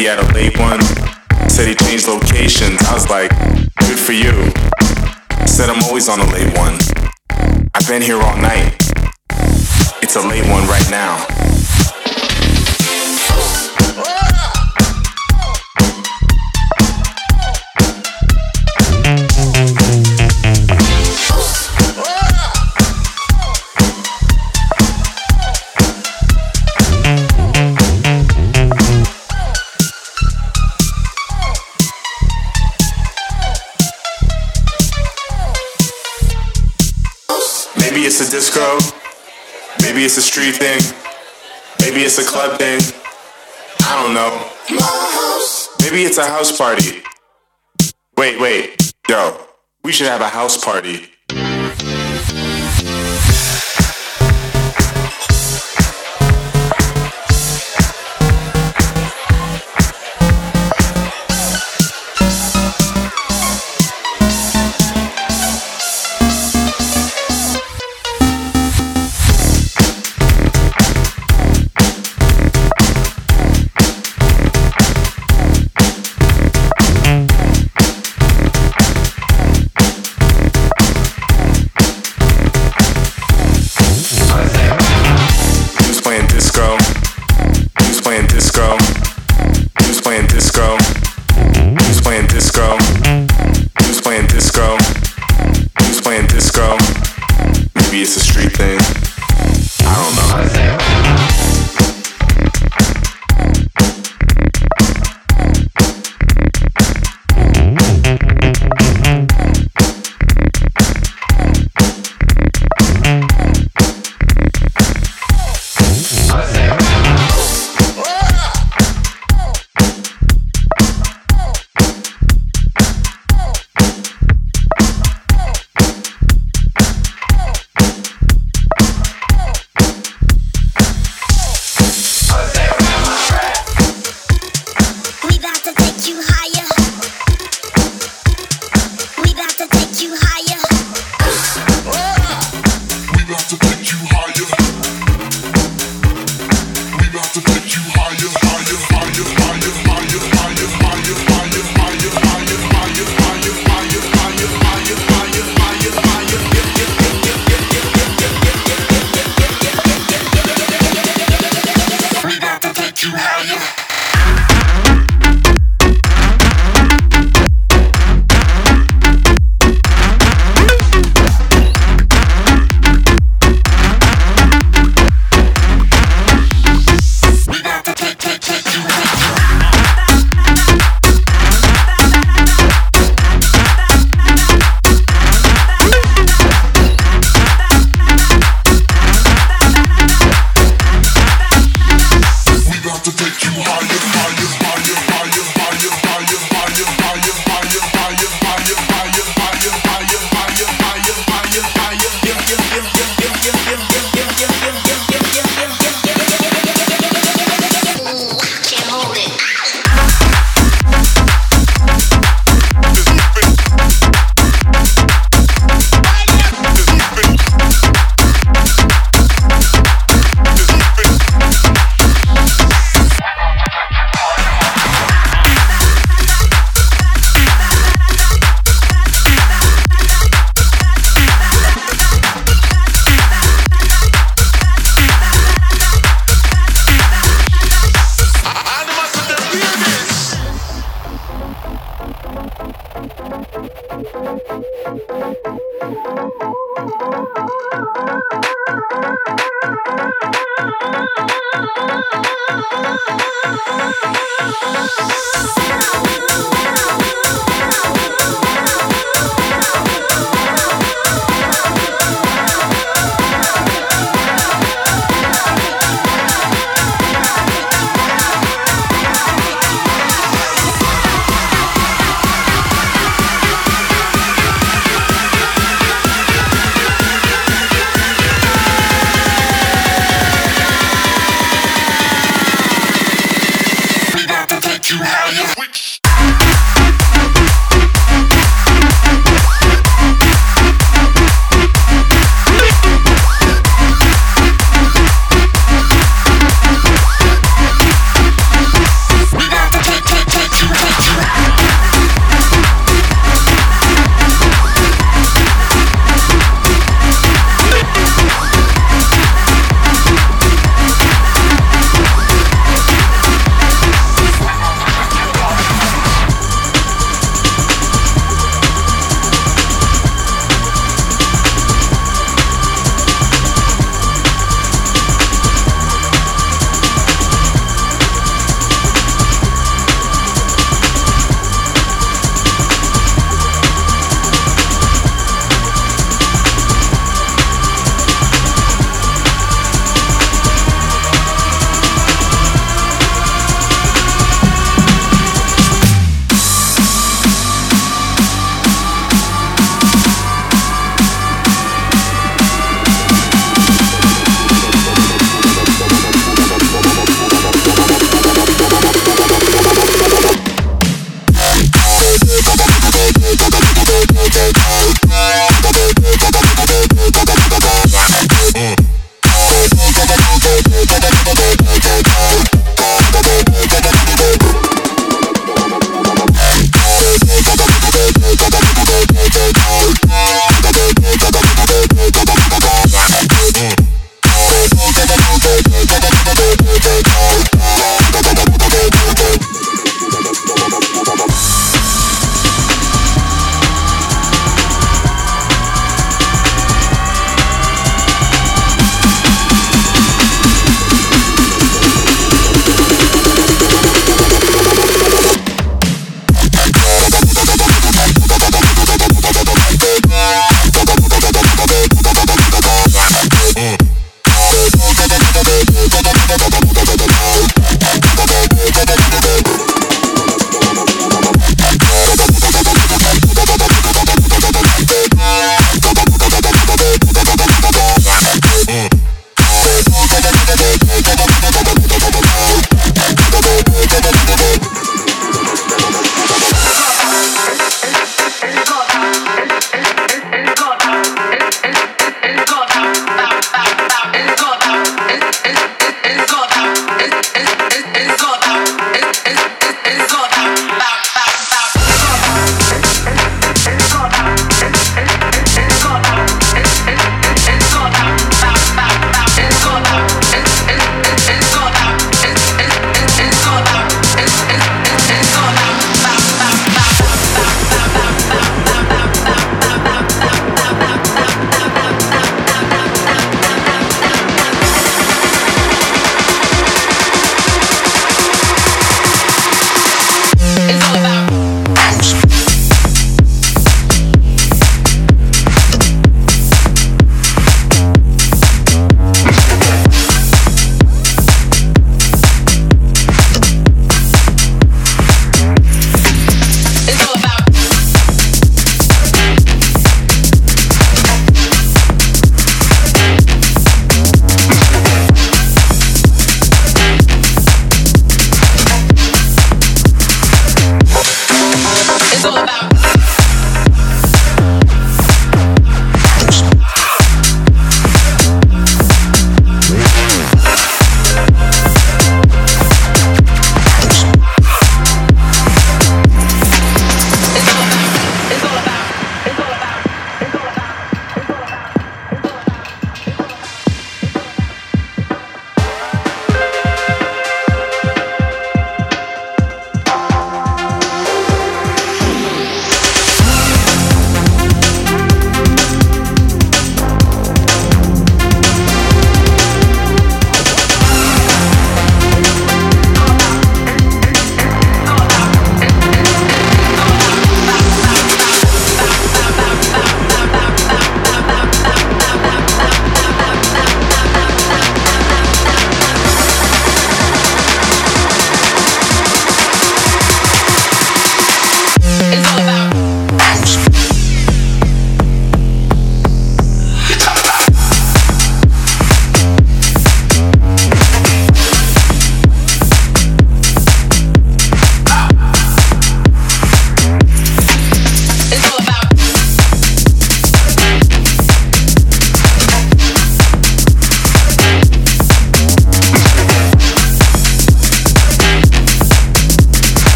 city at a late one. Said he changed locations. I was like, good for you. Said I'm always on a late one. I've been here all night. It's a late one right now. it's a disco, maybe it's a street thing, maybe it's a club thing. I don't know. Maybe it's a house party. Wait, wait, yo, we should have a house party.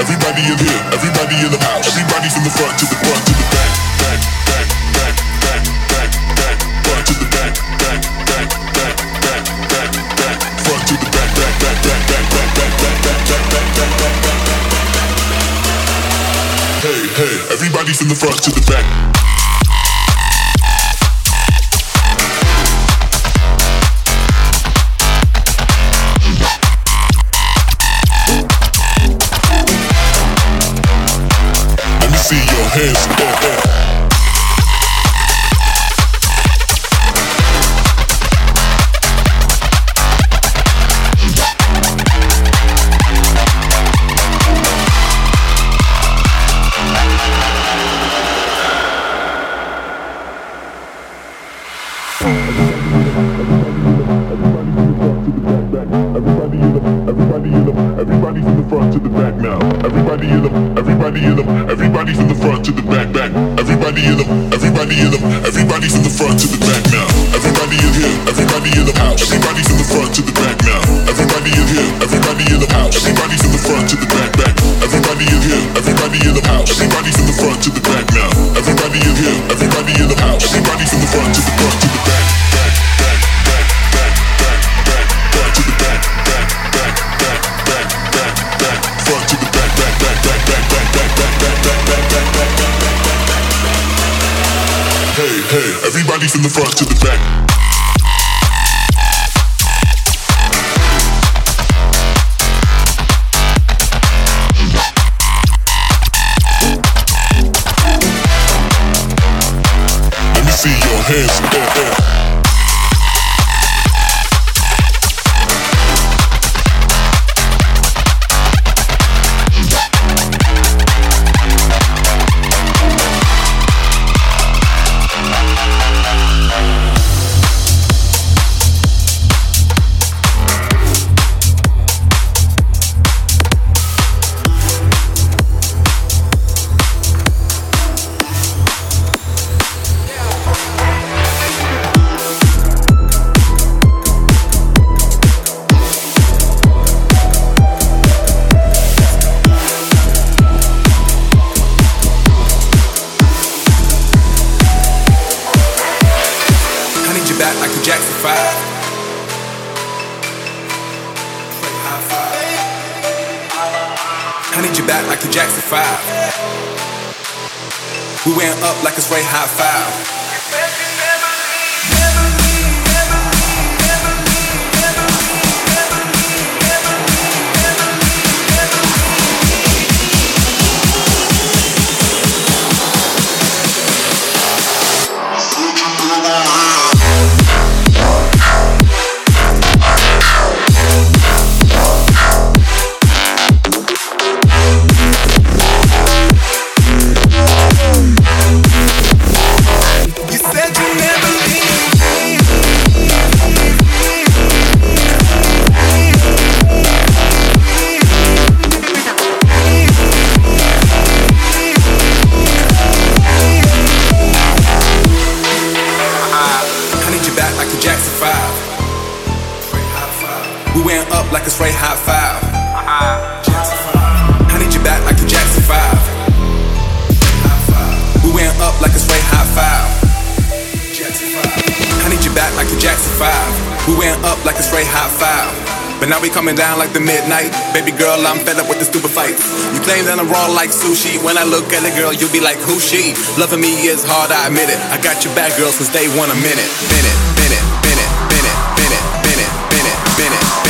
Everybody in here, everybody in the house, everybody from the front to the front to the back, back, back, back, back, back, back, front to the back, back, back, back, back, back, back, front to the back, back, back, back, back, back, back, back, back, back, back. Hey, hey, everybody's from the front to the back. see your hands. front to the from the front to the back. Let me see your hands. Girl, I'm fed up with the stupid fights. You claim that I'm raw like sushi. When I look at a girl, you'll be like, who she? Loving me is hard, I admit it. I got your back, girl, since day one a. Minute, minute, minute, minute, minute, minute, minute, minute, minute.